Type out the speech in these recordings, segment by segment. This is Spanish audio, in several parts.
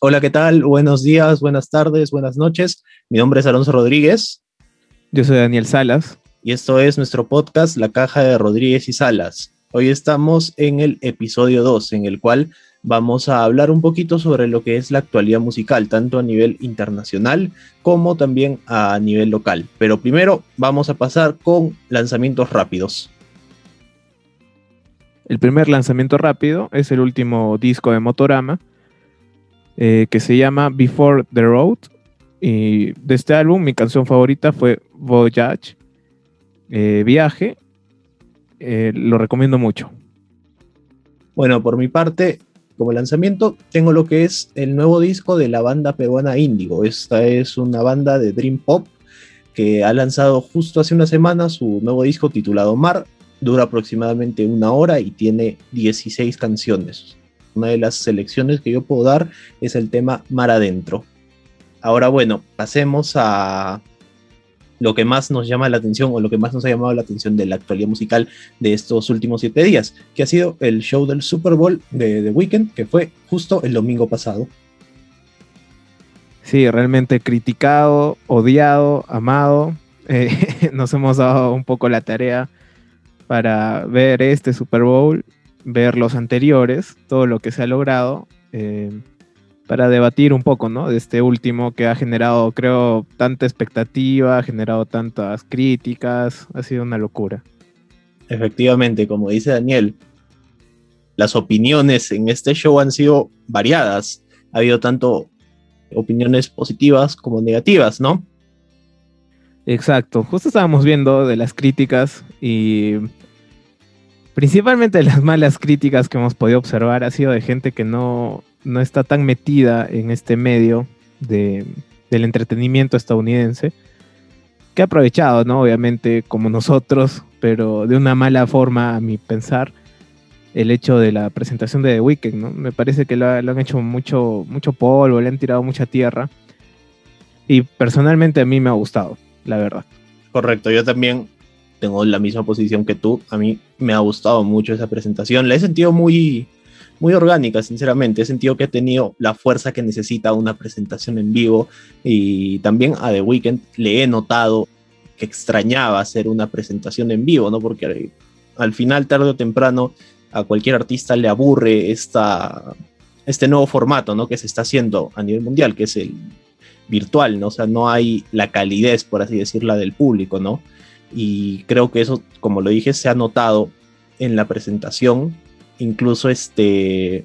Hola, ¿qué tal? Buenos días, buenas tardes, buenas noches. Mi nombre es Alonso Rodríguez. Yo soy Daniel Salas. Y esto es nuestro podcast La Caja de Rodríguez y Salas. Hoy estamos en el episodio 2, en el cual vamos a hablar un poquito sobre lo que es la actualidad musical, tanto a nivel internacional como también a nivel local. Pero primero vamos a pasar con lanzamientos rápidos. El primer lanzamiento rápido es el último disco de Motorama, eh, que se llama Before the Road. Y de este álbum mi canción favorita fue Voyage, eh, Viaje. Eh, lo recomiendo mucho. Bueno, por mi parte, como lanzamiento, tengo lo que es el nuevo disco de la banda peruana Índigo. Esta es una banda de Dream Pop que ha lanzado justo hace una semana su nuevo disco titulado Mar. Dura aproximadamente una hora y tiene 16 canciones. Una de las selecciones que yo puedo dar es el tema Mar Adentro. Ahora bueno, pasemos a lo que más nos llama la atención o lo que más nos ha llamado la atención de la actualidad musical de estos últimos siete días, que ha sido el show del Super Bowl de The Weeknd, que fue justo el domingo pasado. Sí, realmente criticado, odiado, amado. Eh, nos hemos dado un poco la tarea para ver este Super Bowl, ver los anteriores, todo lo que se ha logrado. Eh, para debatir un poco, ¿no? De este último que ha generado, creo, tanta expectativa, ha generado tantas críticas, ha sido una locura. Efectivamente, como dice Daniel, las opiniones en este show han sido variadas. Ha habido tanto opiniones positivas como negativas, ¿no? Exacto, justo estábamos viendo de las críticas y principalmente las malas críticas que hemos podido observar ha sido de gente que no, no está tan metida en este medio de, del entretenimiento estadounidense, que ha aprovechado, ¿no? Obviamente, como nosotros, pero de una mala forma, a mi pensar, el hecho de la presentación de The Weeknd, ¿no? Me parece que lo, han hecho mucho, mucho polvo, le han tirado mucha tierra. Y personalmente a mí me ha gustado, la verdad. Correcto, yo también tengo la misma posición que tú. A mí me ha gustado mucho esa presentación. La he sentido muy, muy orgánica, sinceramente. He sentido que ha tenido la fuerza que necesita una presentación en vivo y también a The Weeknd le he notado que extrañaba hacer una presentación en vivo, ¿no? Porque al final, tarde o temprano, a cualquier artista le aburre esta, este nuevo formato, ¿no? Que se está haciendo a nivel mundial, que es el virtual, ¿no? O sea, no hay la calidez, por así decirla, del público, ¿no? Y creo que eso, como lo dije, se ha notado en la presentación incluso este,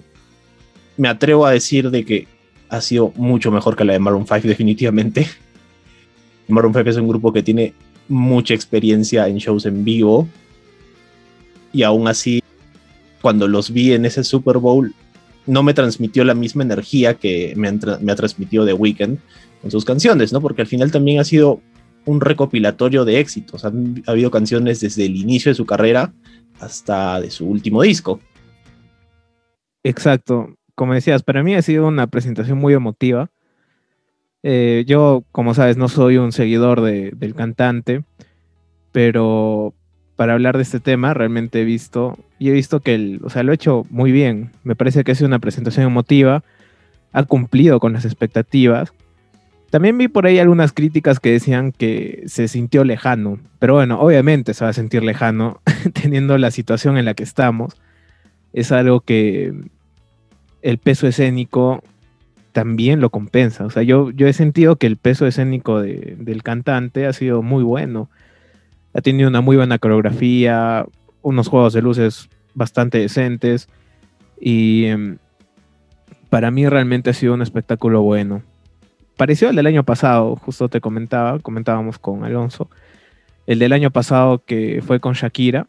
me atrevo a decir de que ha sido mucho mejor que la de Maroon 5 definitivamente. Maroon 5 es un grupo que tiene mucha experiencia en shows en vivo y aún así cuando los vi en ese Super Bowl no me transmitió la misma energía que me, me ha transmitido The Weeknd en sus canciones, ¿no? Porque al final también ha sido un recopilatorio de éxitos. ha habido canciones desde el inicio de su carrera hasta de su último disco. Exacto. Como decías, para mí ha sido una presentación muy emotiva. Eh, yo, como sabes, no soy un seguidor del cantante, pero para hablar de este tema realmente he visto, y he visto que, el, o sea, lo ha hecho muy bien. Me parece que ha sido una presentación emotiva, ha cumplido con las expectativas. También vi por ahí algunas críticas que decían que se sintió lejano, pero bueno, obviamente se va a sentir lejano teniendo la situación en la que estamos. Es algo que el peso escénico también lo compensa. O sea, yo, yo he sentido que el peso escénico del cantante ha sido muy bueno. Ha tenido una muy buena coreografía, unos juegos de luces bastante decentes y em, para mí realmente ha sido un espectáculo bueno. Pareció el del año pasado, justo te comentaba, comentábamos con Alonso, el del año pasado que fue con Shakira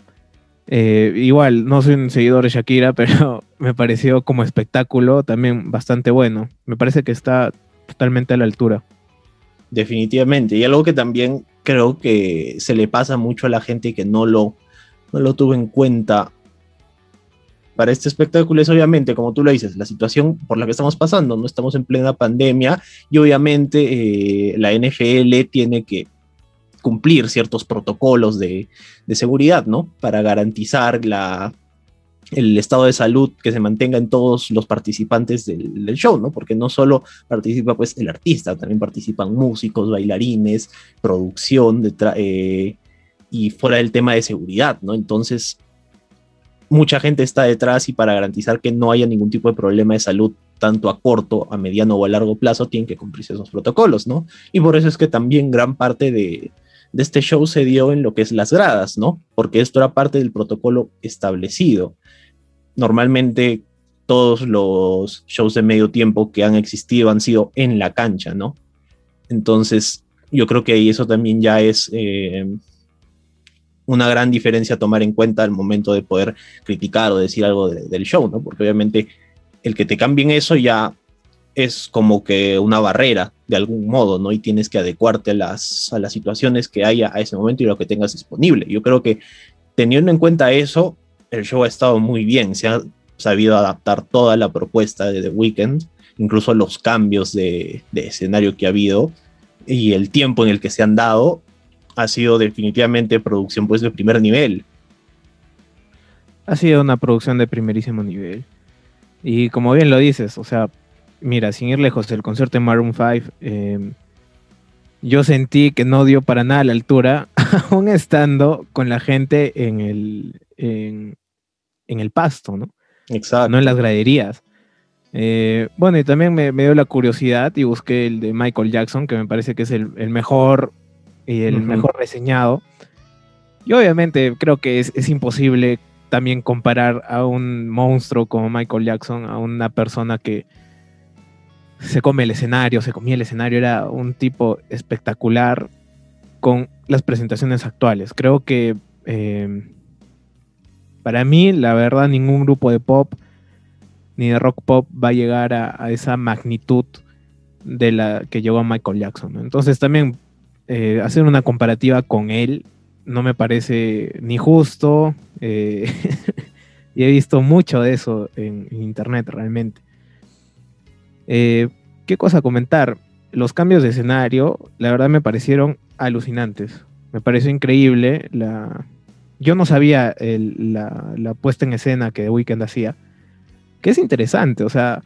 eh, igual, no soy un seguidor de Shakira, pero me pareció como espectáculo también bastante bueno. Me parece que está totalmente a la altura. Definitivamente. Y algo que también creo que se le pasa mucho a la gente que no lo, no lo tuvo en cuenta para este espectáculo es obviamente, como tú lo dices, la situación por la que estamos pasando. No estamos en plena pandemia y obviamente eh, la NFL tiene que cumplir ciertos protocolos de, seguridad, ¿no? Para garantizar la, el estado de salud que se mantenga en todos los participantes del, show, ¿no? Porque no solo participa pues el artista, también participan músicos, bailarines, producción, eh, y fuera del tema de seguridad, ¿no? Entonces, mucha gente está detrás y para garantizar que no haya ningún tipo de problema de salud, tanto a corto, a mediano o a largo plazo, tienen que cumplirse esos protocolos, ¿no? Y por eso es que también gran parte de, de este show se dio en lo que es las gradas, ¿no? Porque esto era parte del protocolo establecido normalmente todos los shows de medio tiempo que han existido han sido en la cancha, ¿no? Entonces, yo creo que ahí eso también ya es eh, una gran diferencia a tomar en cuenta al momento de poder criticar o decir algo del show, ¿no? Porque obviamente el que te cambien eso ya es como que una barrera de algún modo, ¿no? Y tienes que adecuarte a las, a las situaciones que haya a ese momento y lo que tengas disponible. Yo creo que teniendo en cuenta eso, el show ha estado muy bien, se ha sabido adaptar toda la propuesta de The Weeknd, incluso los cambios de, escenario que ha habido y el tiempo en el que se han dado ha sido definitivamente producción pues de primer nivel. Ha sido una producción de primerísimo nivel. Y como bien lo dices, o sea, mira, sin ir lejos, el concierto de Maroon 5, em, yo sentí que no dio para nada la altura, aún estando con la gente en el, en el pasto, ¿no? Exacto. No en las graderías. Eh, bueno, y también me, dio la curiosidad y busqué el de Michael Jackson, que me parece que es el, mejor y el mejor reseñado. Y obviamente creo que es, imposible también comparar a un monstruo como Michael Jackson, a una persona que se come el escenario, se comía el escenario, era un tipo espectacular con las presentaciones actuales. Creo que eh, para mí, la verdad, ningún grupo de pop ni de rock pop va a llegar a, esa magnitud de la que llegó a Michael Jackson. Entonces también eh, hacer una comparativa con él no me parece ni justo eh, y he visto mucho de eso en, internet realmente. Eh, ¿Qué cosa comentar? Los cambios de escenario, la verdad me parecieron alucinantes. Me pareció increíble la, yo no sabía la, puesta en escena que The Weeknd hacía, que es interesante, o sea,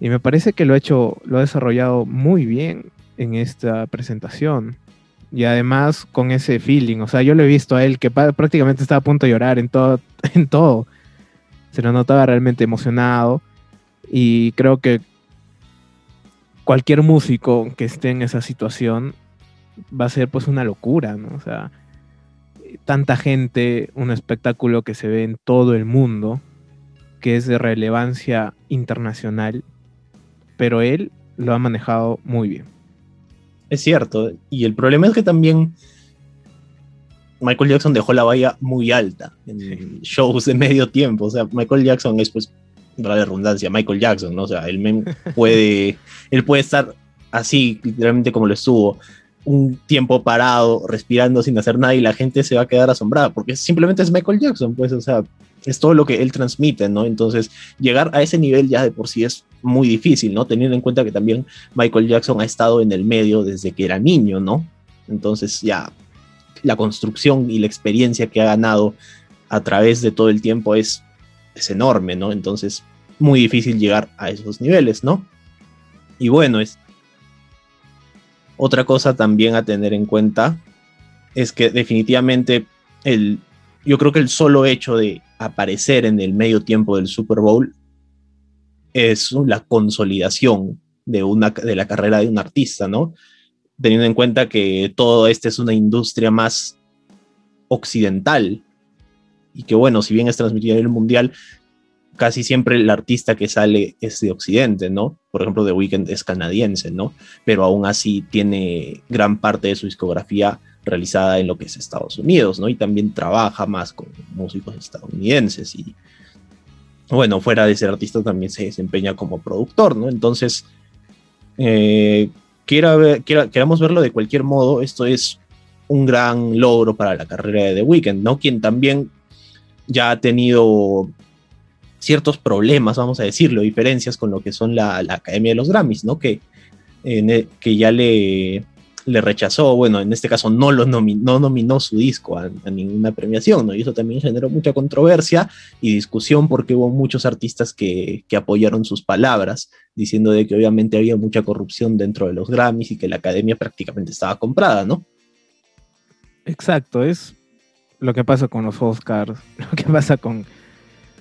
y me parece que lo ha hecho, lo ha desarrollado muy bien en esta presentación. Y además con ese feeling, o sea, yo lo he visto a él que prácticamente estaba a punto de llorar en todo, en todo. Se lo notaba realmente emocionado y creo que cualquier músico que esté en esa situación va a ser pues una locura, ¿no? O sea, tanta gente, un espectáculo que se ve en todo el mundo, que es de relevancia internacional, pero él lo ha manejado muy bien. Es cierto, y el problema es que también Michael Jackson dejó la valla muy alta en shows de medio tiempo, o sea, Michael Jackson es pues, la redundancia, Michael Jackson, ¿no? O sea, él puede, él puede estar así, literalmente como lo estuvo, un tiempo parado, respirando sin hacer nada y la gente se va a quedar asombrada, porque simplemente es Michael Jackson, pues, o sea, es todo lo que él transmite, ¿no? Entonces, llegar a ese nivel ya de por sí es muy difícil, ¿no? Teniendo en cuenta que también Michael Jackson ha estado en el medio desde que era niño, ¿no? Entonces, ya la construcción y la experiencia que ha ganado a través de todo el tiempo es, es enorme, ¿no? Entonces, muy difícil llegar a esos niveles, ¿no? Y bueno, es, otra cosa también a tener en cuenta es que definitivamente el, yo creo que el solo hecho de aparecer en el medio tiempo del Super Bowl es la consolidación de, una, de la carrera de un artista, ¿no? Teniendo en cuenta que todo este es una industria más occidental y que bueno, si bien es transmitido en el mundial, casi siempre el artista que sale es de Occidente, ¿no? Por ejemplo, The Weeknd es canadiense, ¿no? Pero aún así tiene gran parte de su discografía realizada en lo que es Estados Unidos, ¿no? Y también trabaja más con músicos estadounidenses y, bueno, fuera de ser artista también se desempeña como productor, ¿no? Entonces, eh, queramos verlo de cualquier modo, esto es un gran logro para la carrera de The Weeknd, ¿no? Quien también ya ha tenido ciertos problemas, vamos a decirlo, diferencias con lo que son la, Academia de los Grammys, ¿no? Que, e, que ya le, le rechazó, bueno, en este caso no lo nominó, nominó su disco a, ninguna premiación, ¿no? Y eso también generó mucha controversia y discusión porque hubo muchos artistas que, que apoyaron sus palabras, diciendo de que obviamente había mucha corrupción dentro de los Grammys y que la academia prácticamente estaba comprada, ¿no? Exacto, es lo que pasa con los Oscars, lo que pasa con,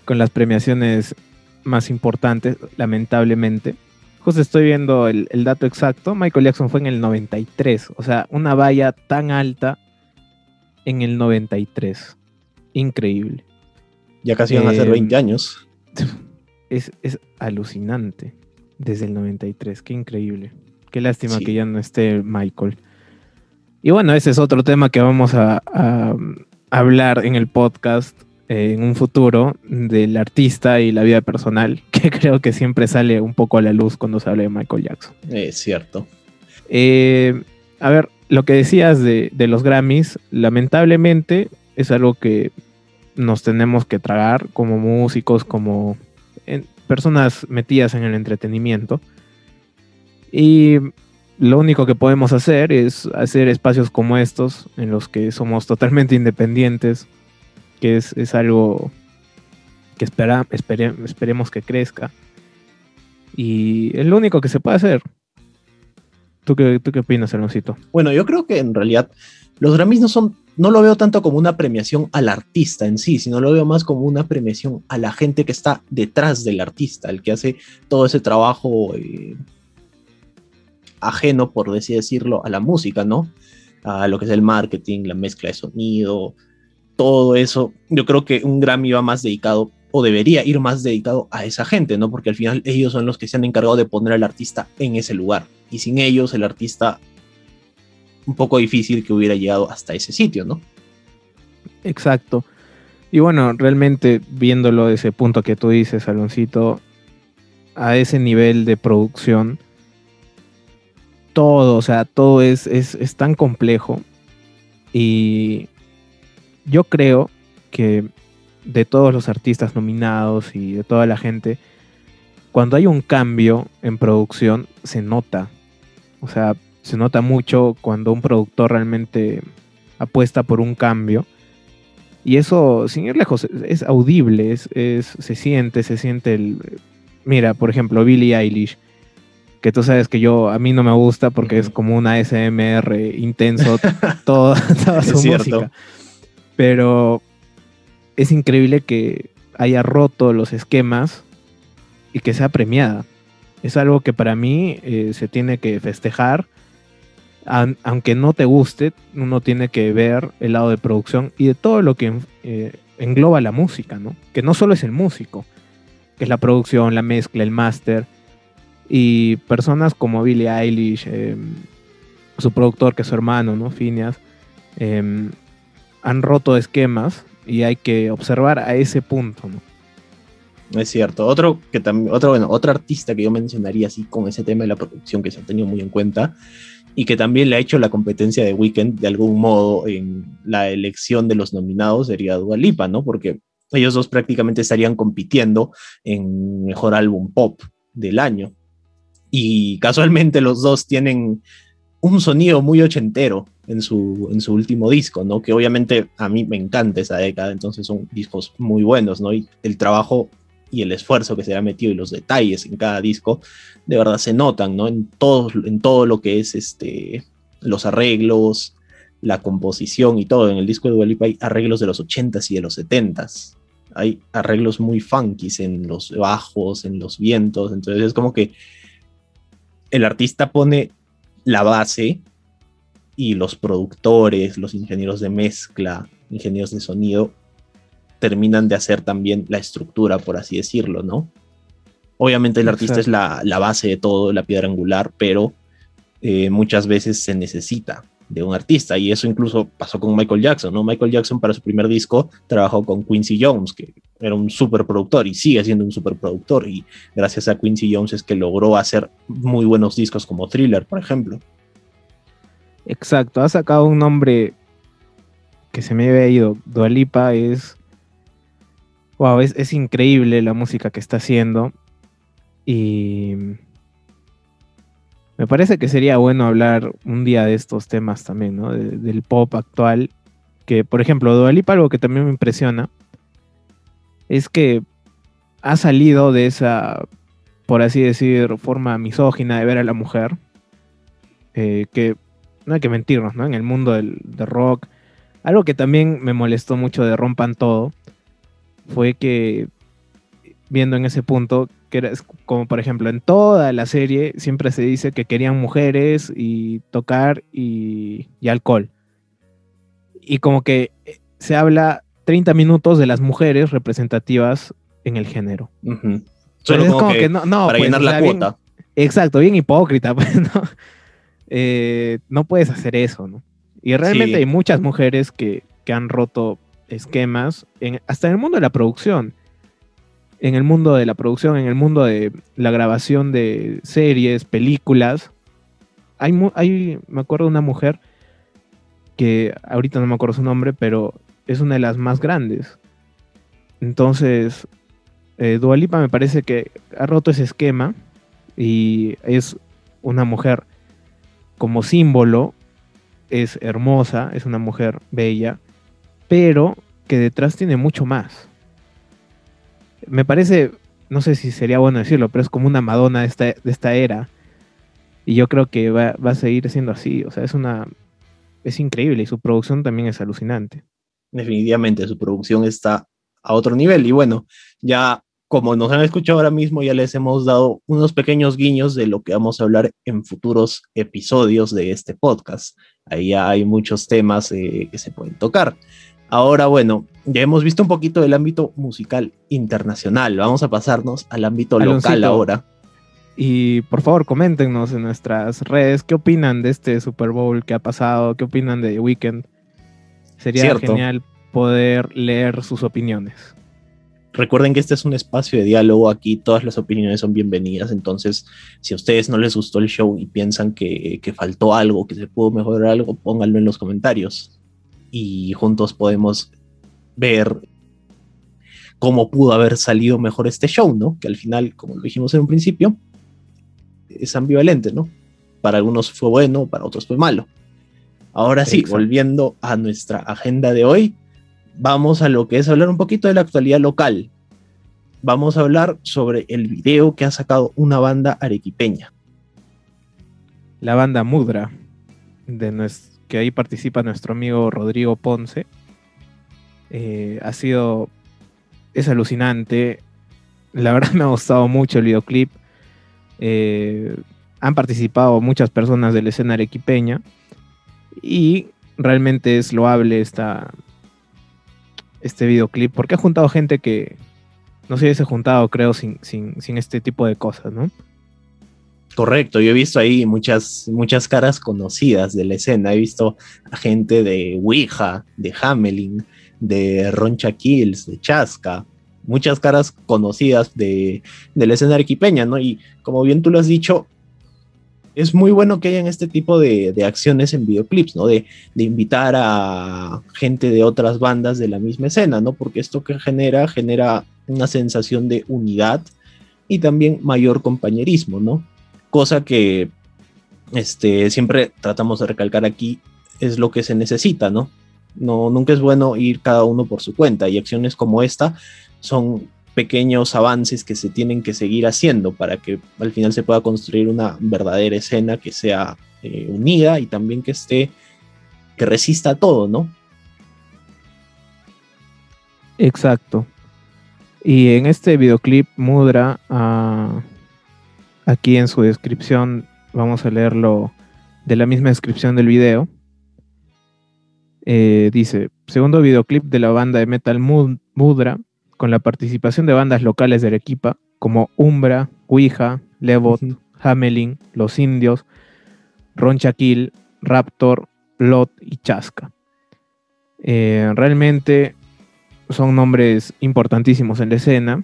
con las premiaciones más importantes, lamentablemente Justo estoy viendo el, dato exacto. Michael Jackson fue en el 93. O sea, una valla tan alta en el 93. Increíble. Ya casi van a ser 20 eh, años. Es, alucinante. Desde el 93. Qué increíble. Qué lástima que ya no esté Michael. Y bueno, ese es otro tema que vamos a hablar en el podcast en un futuro del artista y la vida personal, que creo que siempre sale un poco a la luz cuando se habla de Michael Jackson. Es cierto. Eh, a ver, lo que decías de, los Grammys, lamentablemente es algo que nos tenemos que tragar como músicos, como personas metidas en el entretenimiento. Y lo único que podemos hacer es hacer espacios como estos, en los que somos totalmente independientes, que es, algo que espera, esperemos que crezca. Y es lo único que se puede hacer. ¿Tú qué, tú qué opinas, Aloncito? Bueno, yo creo que en realidad los Grammys no son, no lo veo tanto como una premiación al artista en sí, sino lo veo más como una premiación a la gente que está detrás del artista, el que hace todo ese trabajo eh, ajeno, por así decirlo, a la música, ¿no? A lo que es el marketing, la mezcla de sonido, todo eso, yo creo que un Grammy va más dedicado o debería ir más dedicado a esa gente, ¿no? Porque al final ellos son los que se han encargado de poner al artista en ese lugar. Y sin ellos el artista un poco difícil que hubiera llegado hasta ese sitio, ¿no? Exacto. Y bueno, realmente viéndolo desde ese punto que tú dices, Aloncito, a ese nivel de producción, todo, o sea, todo es, es, es tan complejo y yo creo que de todos los artistas nominados y de toda la gente, cuando hay un cambio en producción, se nota. O sea, se nota mucho cuando un productor realmente apuesta por un cambio. Y eso, sin ir lejos, es audible, es, se siente, se siente el... Mira, por ejemplo, Billie Eilish, que tú sabes que yo, a mí no me gusta porque es como una SMR intenso toda, toda su música pero es increíble que haya roto los esquemas y que sea premiada. Es algo que para mí eh, se tiene que festejar. aunque no te guste, uno tiene que ver el lado de producción y de todo lo que eh, engloba la música, ¿no? Que no solo es el músico, que es la producción, la mezcla, el máster. Y personas como Billie Eilish, em, su productor, que es su hermano, ¿no? Phineas, em, han roto esquemas y hay que observar a ese punto. Es cierto. Otro que también, otro, bueno, otro artista que yo mencionaría así con ese tema de la producción que se ha tenido muy en cuenta y que también le ha hecho la competencia de Weekend de algún modo en la elección de los nominados sería Dua Lipa, ¿no? Porque ellos dos prácticamente estarían compitiendo en mejor álbum pop del año. Y casualmente los dos tienen un sonido muy ochentero en su, en su último disco, ¿no? Que obviamente a mí me encanta esa década, entonces son discos muy buenos, ¿no? Y el trabajo y el esfuerzo que se ha metido y los detalles en cada disco, de verdad se notan, ¿no? En todo, en todo lo que es este, los arreglos, la composición y todo. En el disco de Dua hay arreglos de los 80s y de los 70s. Hay arreglos muy funky en los bajos, en los vientos. Entonces es como que el artista pone la base y los productores, los ingenieros de mezcla, ingenieros de sonido, terminan de hacer también la estructura, por así decirlo, ¿no? Obviamente el artista es la, base de todo, la piedra angular, pero eh, muchas veces se necesita de un artista y eso incluso pasó con Michael Jackson, ¿no? Michael Jackson para su primer disco trabajó con Quincy Jones, que era un superproductor y sigue siendo un superproductor y gracias a Quincy Jones es que logró hacer muy buenos discos como Thriller, por ejemplo. Exacto, ha sacado un nombre que se me había ido. Dualipa es. Wow, es, increíble la música que está haciendo. Y. Me parece que sería bueno hablar un día de estos temas también, ¿no? del pop actual. Que, por ejemplo, Dualipa, algo que también me impresiona, es que ha salido de esa, por así decir, forma misógina de ver a la mujer. Eh, que no hay que mentirnos, ¿no? En el mundo del, rock. Algo que también me molestó mucho de Rompan Todo fue que, viendo en ese punto, que era como por ejemplo en toda la serie siempre se dice que querían mujeres y tocar y, alcohol. Y como que eh, se habla 30 minutos de las mujeres representativas en el género. como, que, no, para pues, llenar la cuota. exacto, bien hipócrita, pues, ¿no? Eh, no puedes hacer eso, ¿no? Y realmente hay muchas mujeres que, han roto esquemas, en, hasta en el mundo de la producción. En el mundo de la producción, en el mundo de la grabación de series, películas. Hay, hay me acuerdo de una mujer que ahorita no me acuerdo su nombre, pero es una de las más grandes. Entonces, eh, Dualipa me parece que ha roto ese esquema y es una mujer como símbolo es hermosa, es una mujer bella, pero que detrás tiene mucho más. Me parece, no sé si sería bueno decirlo, pero es como una Madonna de esta, era. Y yo creo que va, a seguir siendo así. O sea, es una. Es increíble y su producción también es alucinante. Definitivamente, su producción está a otro nivel. Y bueno, ya como nos han escuchado ahora mismo, ya les hemos dado unos pequeños guiños de lo que vamos a hablar en futuros episodios de este podcast. Ahí hay muchos temas eh, que se pueden tocar. Ahora, bueno, ya hemos visto un poquito del ámbito musical internacional. Vamos a pasarnos al ámbito local ahora. Y por favor, coméntenos en nuestras redes qué opinan de este Super Bowl que ha pasado, qué opinan de Weekend. Sería genial poder leer sus opiniones. Recuerden que este es un espacio de diálogo, aquí todas las opiniones son bienvenidas, entonces si a ustedes no les gustó el show y piensan que, faltó algo, que se pudo mejorar algo, pónganlo en los comentarios y juntos podemos ver cómo pudo haber salido mejor este show, ¿no? Que al final, como lo dijimos en un principio, es ambivalente, ¿no? Para algunos fue bueno, para otros fue malo. Ahora sí, volviendo a nuestra agenda de hoy, vamos a lo que es hablar un poquito de la actualidad local. Vamos a hablar sobre el video que ha sacado una banda arequipeña. La banda Mudra, de que ahí participa nuestro amigo Rodrigo Ponce. Eh, ha sido. Es alucinante. La verdad me ha gustado mucho el videoclip. Eh, han participado muchas personas de la escena arequipeña. Y realmente es loable esta, este videoclip, porque ha juntado gente que no se hubiese juntado, creo, sin, sin, este tipo de cosas, ¿no? Correcto, yo he visto ahí muchas, muchas caras conocidas de la escena. He visto a gente de Ouija, de Hamelin, de Roncha Kills, de Chasca, muchas caras conocidas de, de la escena arequipeña, ¿no? Y como bien tú lo has dicho, es muy bueno que hayan este tipo de, acciones en videoclips, ¿no? De, invitar a gente de otras bandas de la misma escena, ¿no? Porque esto que genera, genera una sensación de unidad y también mayor compañerismo, ¿no? Cosa que este, siempre tratamos de recalcar aquí es lo que se necesita, ¿no? No, nunca es bueno ir cada uno por su cuenta y acciones como esta son pequeños avances que se tienen que seguir haciendo para que al final se pueda construir una verdadera escena que sea eh, unida y también que esté, que resista a todo, ¿no? Exacto. Y en este videoclip Mudra, ah, aquí en su descripción, vamos a leerlo de la misma descripción del video. Eh, dice, segundo videoclip de la banda de metal Mudra, con la participación de bandas locales de Arequipa como Umbra, Ouija, Levot, Hamelin, Los Indios, Ronchaquil, Raptor, Lot y Chasca. Eh, realmente son nombres importantísimos en la escena,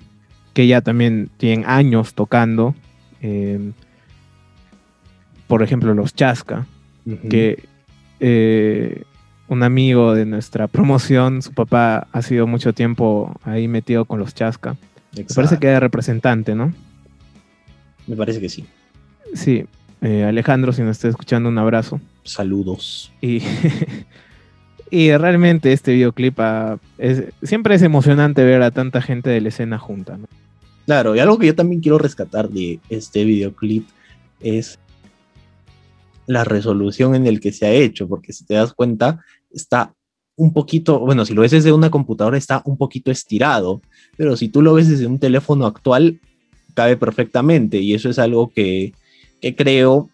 que ya también tienen años tocando. Eh, por ejemplo, los Chasca, que eh, un amigo de nuestra promoción, su papá ha sido mucho tiempo ahí metido con los Chasca. Me parece que era representante, ¿no? Me parece que sí. Sí. Eh, Alejandro, si nos está escuchando, un abrazo. Saludos. Y, y realmente este videoclip ah, es, siempre es emocionante ver a tanta gente de la escena junta. ¿no? Claro, y algo que yo también quiero rescatar de este videoclip es la resolución en el que se ha hecho, porque si te das cuenta, está un poquito, bueno, si lo ves desde una computadora está un poquito estirado, pero si tú lo ves desde un teléfono actual, cabe perfectamente y eso es algo que, que creo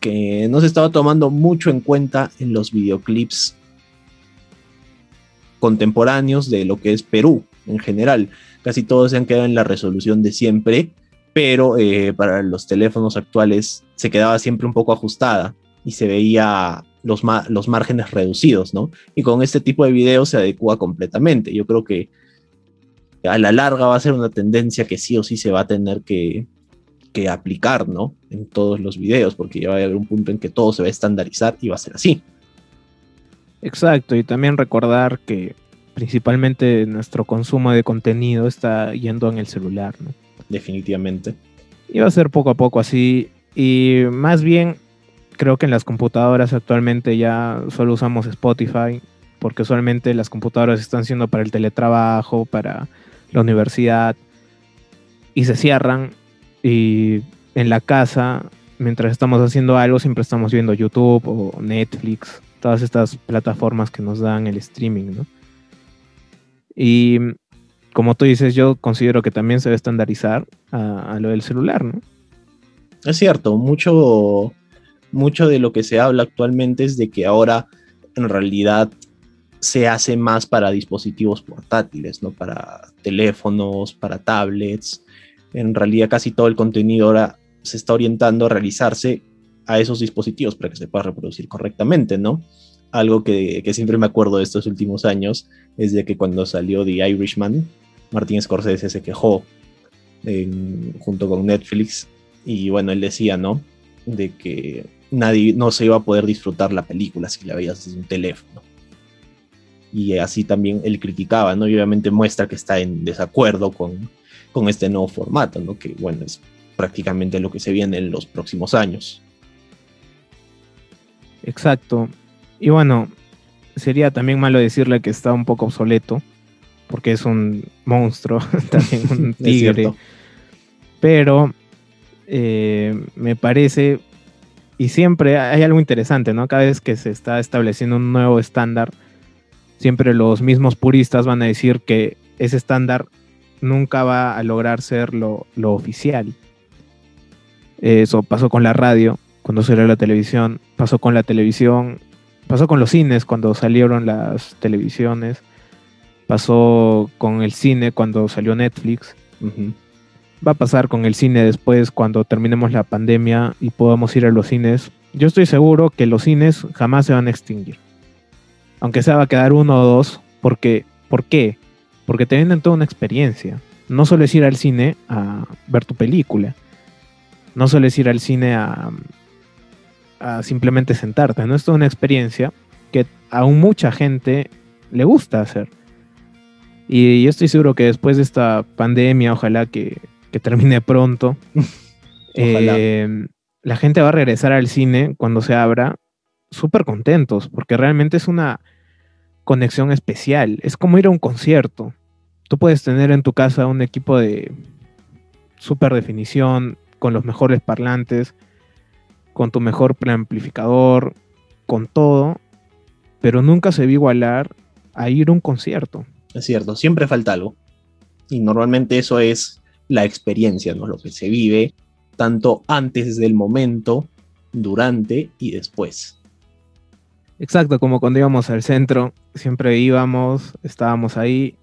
que no se estaba tomando mucho en cuenta en los videoclips contemporáneos de lo que es Perú en general. Casi todos se han quedado en la resolución de siempre, pero eh, para los teléfonos actuales se quedaba siempre un poco ajustada y se veía los, los márgenes reducidos, ¿no? Y con este tipo de videos se adecua completamente. Yo creo que a la larga va a ser una tendencia que sí o sí se va a tener que, que aplicar, ¿no? En todos los videos, porque ya va a haber un punto en que todo se va a estandarizar y va a ser así. Exacto, y también recordar que principalmente nuestro consumo de contenido está yendo en el celular, ¿no? Definitivamente. Y va a ser poco a poco así, y más bien creo que en las computadoras actualmente ya solo usamos Spotify, porque usualmente las computadoras están siendo para el teletrabajo, para la universidad, y se cierran, y en la casa, mientras estamos haciendo algo, siempre estamos viendo YouTube o Netflix, todas estas plataformas que nos dan el streaming, ¿no? Y como tú dices, yo considero que también se debe estandarizar a, a lo del celular, ¿no? Es cierto, mucho mucho de lo que se habla actualmente es de que ahora en realidad se hace más para dispositivos portátiles, ¿no? Para teléfonos, para tablets. En realidad casi todo el contenido ahora se está orientando a realizarse a esos dispositivos para que se pueda reproducir correctamente, ¿no? Algo que, siempre me acuerdo de estos últimos años es de que cuando salió The Irishman, Martin Scorsese se quejó junto con Netflix y bueno, él decía, ¿no? De que nadie no se iba a poder disfrutar la película si la veías desde un teléfono. Y así también él criticaba, ¿no? Y obviamente muestra que está en desacuerdo con, con este nuevo formato, ¿no? Que bueno, es prácticamente lo que se viene en los próximos años. Exacto. Y bueno, sería también malo decirle que está un poco obsoleto, porque es un monstruo, también un tigre. Pero eh, me parece y siempre hay algo interesante, ¿no? Cada vez que se está estableciendo un nuevo estándar, siempre los mismos puristas van a decir que ese estándar nunca va a lograr ser lo, oficial. Eso pasó con la radio, cuando salió la televisión, pasó con la televisión, pasó con los cines cuando salieron las televisiones, pasó con el cine cuando salió Netflix va a pasar con el cine después cuando terminemos la pandemia y podamos ir a los cines. Yo estoy seguro que los cines jamás se van a extinguir. Aunque se va a quedar uno o dos, porque, ¿por qué? Porque te venden toda una experiencia. No solo es ir al cine a ver tu película. No solo es ir al cine a, a simplemente sentarte. No es toda una experiencia que a mucha gente le gusta hacer. Y yo estoy seguro que después de esta pandemia, ojalá que que termine pronto. Eh, la gente va a regresar al cine cuando se abra súper contentos, porque realmente es una conexión especial. Es como ir a un concierto. Tú puedes tener en tu casa un equipo de super definición, con los mejores parlantes, con tu mejor amplificador, con todo, pero nunca se a igualar a ir a un concierto. Es cierto, siempre falta algo. Y normalmente eso es la experiencia, ¿no? Lo que se vive tanto antes del momento, durante y después. Exacto, como cuando íbamos al centro, siempre íbamos, estábamos ahí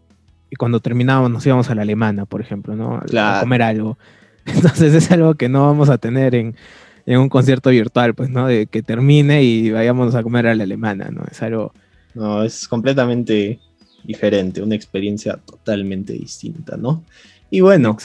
y cuando terminábamos nos íbamos a la alemana, por ejemplo, ¿no? A comer algo. Entonces es algo que no vamos a tener en, en, un concierto virtual, pues, ¿no? De que termine y vayamos a comer a la alemana, ¿no? Es algo... No, es completamente diferente, una experiencia totalmente distinta, ¿no? Y bueno,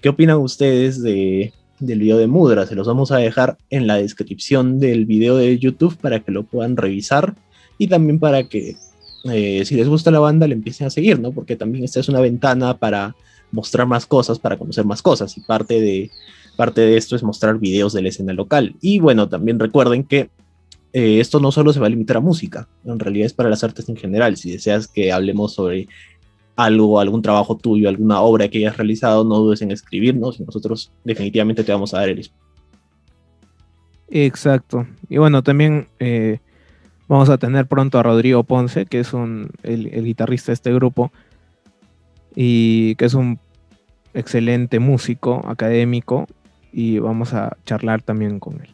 ¿qué opinan ustedes de, del video de Mudra? Se los vamos a dejar en la descripción del video de YouTube para que lo puedan revisar y también para que eh, si les gusta la banda le empiecen a seguir, ¿no? Porque también esta es una ventana para mostrar más cosas, para conocer más cosas y parte de, Parte de esto es mostrar videos de la escena local. Y bueno, también recuerden que eh, esto no solo se va a limitar a música, en realidad es para las artes en general. Si deseas que hablemos sobre algo, algún trabajo tuyo, alguna obra que hayas realizado, no dudes en escribirnos y nosotros definitivamente te vamos a dar el Exacto. Y bueno, también eh, vamos a tener pronto a Rodrigo Ponce, que es un, el, guitarrista de este grupo y que es un excelente músico académico y vamos a charlar también con él.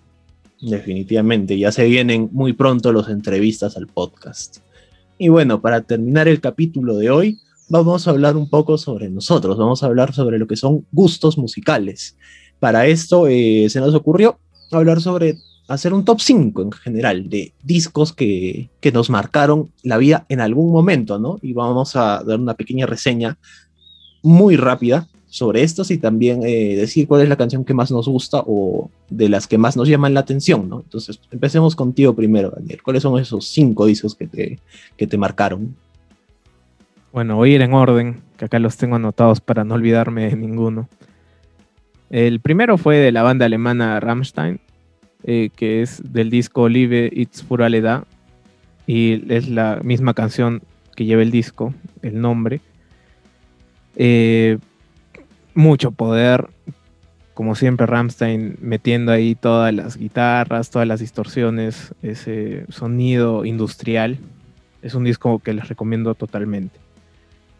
Definitivamente, ya se vienen muy pronto las entrevistas al podcast. Y bueno, para terminar el capítulo de hoy, vamos a hablar un poco sobre nosotros, vamos a hablar sobre lo que son gustos musicales. Para esto eh, se nos ocurrió hablar sobre hacer un top 5 en general de discos que, que, nos marcaron la vida en algún momento, ¿no? Y vamos a dar una pequeña reseña muy rápida sobre estos y también eh, decir cuál es la canción que más nos gusta o de las que más nos llaman la atención, ¿no? Entonces, empecemos contigo primero, Daniel. ¿Cuáles son esos cinco discos que te, que te marcaron? Bueno, voy a ir en orden, que acá los tengo anotados para no olvidarme de ninguno. El primero fue de la banda alemana Rammstein, eh, que es del disco Live It's Puraleda, y es la misma canción que lleva el disco, el nombre. Eh, mucho poder, como siempre Rammstein metiendo ahí todas las guitarras, todas las distorsiones, ese sonido industrial. Es un disco que les recomiendo totalmente.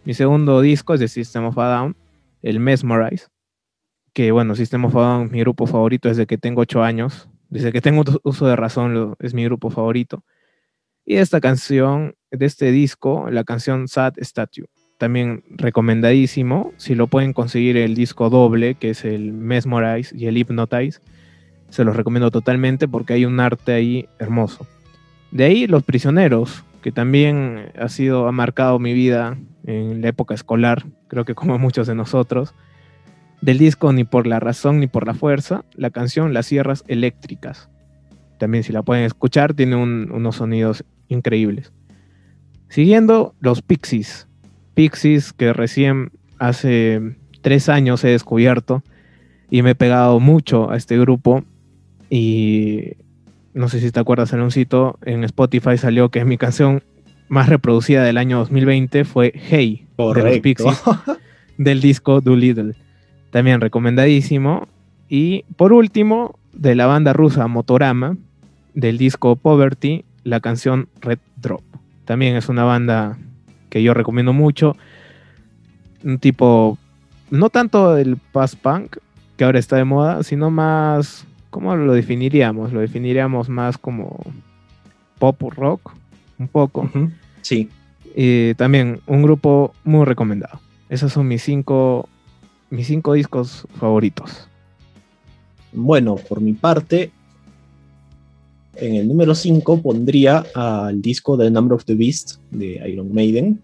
Mi segundo disco es de System of a Down, el Mesmerize, que bueno, System of a Down mi grupo favorito desde que tengo 8 años, desde que tengo uso de razón es mi grupo favorito. Y esta canción, de este disco, la canción Sad Statue también recomendadísimo. Si lo pueden conseguir el disco doble, que es el Mesmerize y el Hypnotize, se los recomiendo totalmente porque hay un arte ahí hermoso. De ahí Los Prisioneros, que también ha sido, ha marcado mi vida en la época escolar, creo que como muchos de nosotros. Del disco Ni por la razón ni por la fuerza, la canción Las Sierras Eléctricas. También si la pueden escuchar, tiene unos sonidos increíbles. Siguiendo, Los Pixies, Pixies que recién hace tres años he descubierto y me he pegado mucho a este grupo y no sé si te acuerdas, Aloncito, en Spotify salió que mi canción más reproducida del año 2020 fue Hey de los Pixies del disco Doolittle. También recomendadísimo. Y por último, de la banda rusa Motorama, del disco Poverty, la canción Red Drop. También es una banda que yo recomiendo mucho. Un tipo, no tanto el past punk, que ahora está de moda, sino más, ¿cómo lo definiríamos? Lo definiríamos más como pop rock, un poco. Sí. Y también un grupo muy recomendado. Esos son mis cinco, mis cinco discos favoritos. Bueno, por mi parte, en el número 5 pondría al disco The Number of the Beast de Iron Maiden.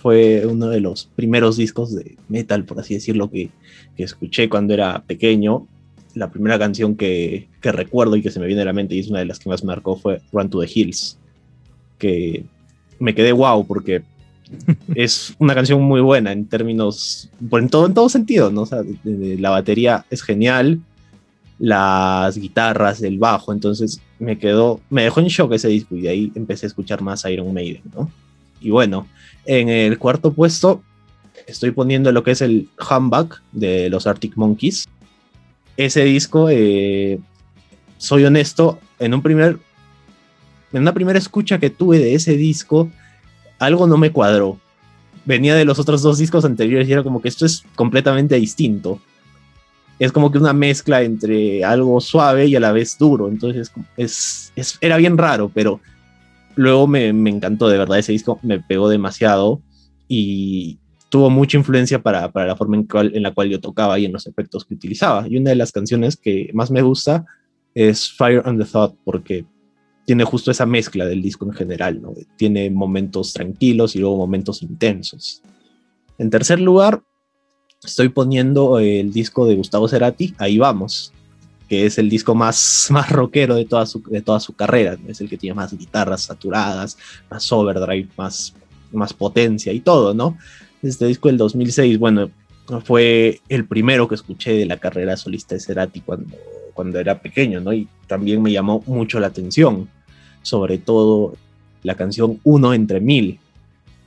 Fue uno de los primeros discos de metal, por así decirlo, que, que escuché cuando era pequeño. La primera canción que, que, recuerdo y que se me viene a la mente y es una de las que más me marcó fue Run to the Hills. Que me quedé wow porque es una canción muy buena en términos, en todo, en todo sentido, ¿no? O sea, la batería es genial, las guitarras, el bajo, entonces me quedó, me dejó en shock ese disco y de ahí empecé a escuchar más Iron Maiden, ¿no? Y bueno, en el cuarto puesto estoy poniendo lo que es el Humbug de los Arctic Monkeys. Ese disco, eh, soy honesto, en un primer, en una primera escucha que tuve de ese disco, algo no me cuadró. Venía de los otros dos discos anteriores y era como que esto es completamente distinto es como que una mezcla entre algo suave y a la vez duro. Entonces es, era bien raro, pero luego me, encantó, de verdad, ese disco me pegó demasiado y tuvo mucha influencia para, la forma en, en, la cual yo tocaba y en los efectos que utilizaba. Y una de las canciones que más me gusta es Fire and the Thought, porque tiene justo esa mezcla del disco en general, ¿no? Tiene momentos tranquilos y luego momentos intensos. En tercer lugar, estoy poniendo el disco de Gustavo Cerati, Ahí vamos, que es el disco más, más rockero de toda, su, de toda su carrera. Es el que tiene más guitarras saturadas, más overdrive, más, más potencia y todo, ¿no? Este disco del 2006, bueno, fue el primero que escuché de la carrera solista de Cerati cuando, cuando era pequeño, ¿no? Y también me llamó mucho la atención, sobre todo la canción Uno entre Mil,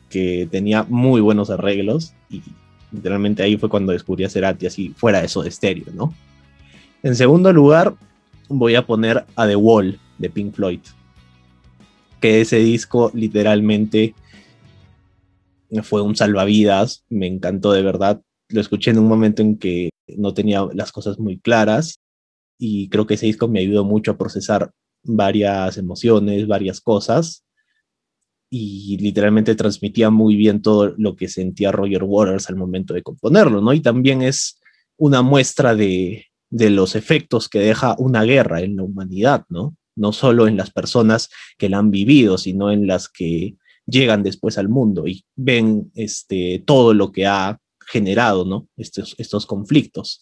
que tenía muy buenos arreglos y literalmente ahí fue cuando descubrí a Cerati así fuera de eso de estéreo, ¿no? En segundo lugar, voy a poner a The Wall de Pink Floyd, que ese disco literalmente fue un salvavidas, me encantó de verdad, lo escuché en un momento en que no tenía las cosas muy claras y creo que ese disco me ayudó mucho a procesar varias emociones, varias cosas y literalmente transmitía muy bien todo lo que sentía Roger Waters al momento de componerlo, ¿no? Y también es una muestra de, de los efectos que deja una guerra en la humanidad, ¿no? No solo en las personas que la han vivido, sino en las que llegan después al mundo y ven este, todo lo que ha generado, ¿no? Estos, estos conflictos.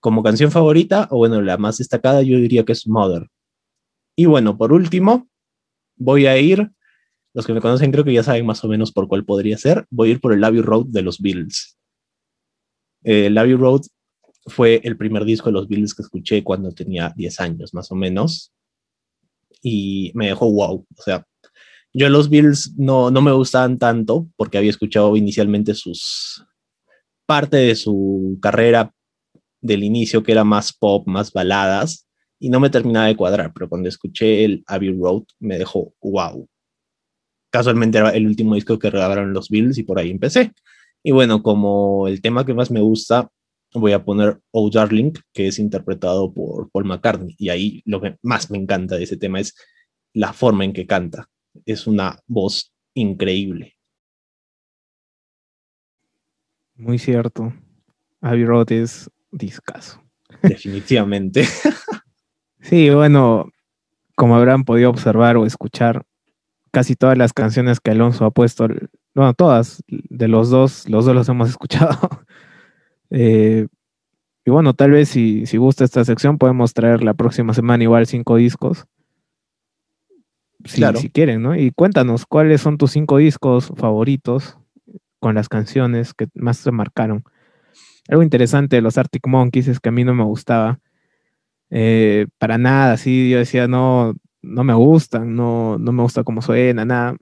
Como canción favorita, o bueno, la más destacada, yo diría que es Mother. Y bueno, por último, voy a ir, los que me conocen creo que ya saben más o menos por cuál podría ser, voy a ir por el Abbey Road de los Beatles. Eh, el Abbey Road fue el primer disco de los Beatles que escuché cuando tenía 10 años, más o menos, y me dejó wow, o sea, yo los Beatles no, no me gustaban tanto porque había escuchado inicialmente sus, parte de su carrera del inicio que era más pop, más baladas, y no me terminaba de cuadrar, pero cuando escuché el Abbey Road me dejó wow. Casualmente era el último disco que regalaron los Beatles y por ahí empecé. Y bueno, como el tema que más me gusta, voy a poner Oh Darling, que es interpretado por Paul McCartney. Y ahí lo que más me encanta de ese tema es la forma en que canta. Es una voz increíble. Muy cierto. Abbey Road es discaso. Definitivamente. sí, bueno, como habrán podido observar o escuchar, casi todas las canciones que Alonso ha puesto, bueno, todas de los dos, los dos los hemos escuchado. Eh, y bueno, tal vez si, si gusta esta sección, podemos traer la próxima semana igual cinco discos. Si, claro. si quieren, ¿no? Y cuéntanos, ¿cuáles son tus cinco discos favoritos con las canciones que más se marcaron. Algo interesante de los Arctic Monkeys es que a mí no me gustaba. Eh, para nada, así yo decía, no, no me gustan, no, no me gusta cómo suena, nada.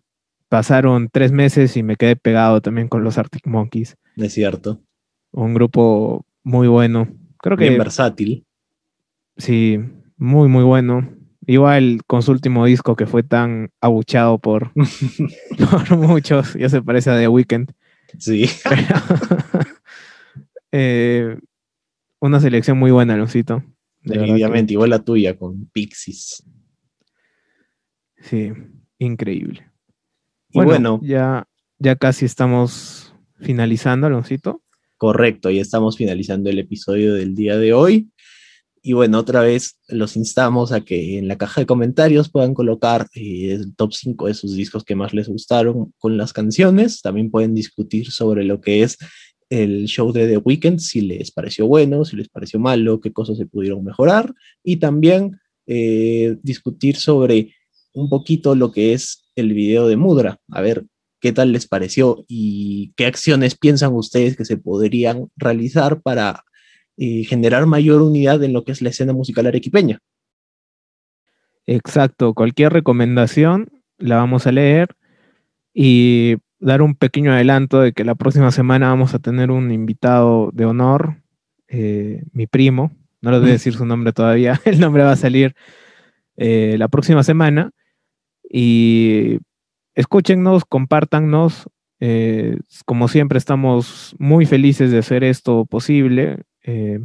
Pasaron tres meses y me quedé pegado también con los Arctic Monkeys. Es cierto. Un grupo muy bueno. Creo que. Bien versátil. Sí, muy, muy bueno. Igual con su último disco que fue tan abuchado por, por muchos, ya se parece a The Weeknd. Sí. Eh, una selección muy buena, Alonsito. Definitivamente, igual la tuya con Pixies. Sí, increíble. Y bueno, ya, ya casi estamos finalizando, Aloncito. Correcto, ya estamos finalizando el episodio del día de hoy. Y bueno, otra vez los instamos a que en la caja de comentarios puedan colocar eh, el top 5 de sus discos que más les gustaron con las canciones. También pueden discutir sobre lo que es el show de The Weeknd, si les pareció bueno, si les pareció malo, qué cosas se pudieron mejorar. Y también eh, discutir sobre un poquito lo que es el video de Mudra. A ver qué tal les pareció y qué acciones piensan ustedes que se podrían realizar para y generar mayor unidad en lo que es la escena musical arequipeña. Exacto, cualquier recomendación la vamos a leer y dar un pequeño adelanto de que la próxima semana vamos a tener un invitado de honor, eh, mi primo, no les voy a decir su nombre todavía, el nombre va a salir eh, la próxima semana y escúchennos, compártannos, eh, como siempre estamos muy felices de hacer esto posible. Eh,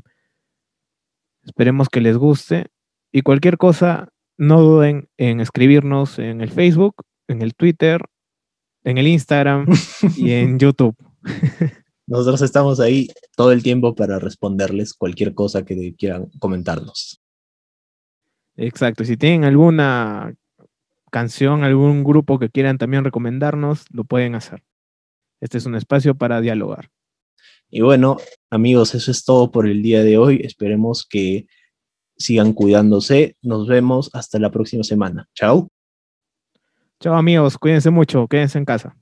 esperemos que les guste. Y cualquier cosa, no duden en escribirnos en el Facebook, en el Twitter, en el Instagram y en YouTube. Nosotros estamos ahí todo el tiempo para responderles cualquier cosa que quieran comentarnos. Exacto. Si tienen alguna canción, algún grupo que quieran también recomendarnos, lo pueden hacer. Este es un espacio para dialogar. Y bueno, amigos, eso es todo por el día de hoy. Esperemos que sigan cuidándose. Nos vemos hasta la próxima semana. Chao. Chao amigos, cuídense mucho, quédense en casa.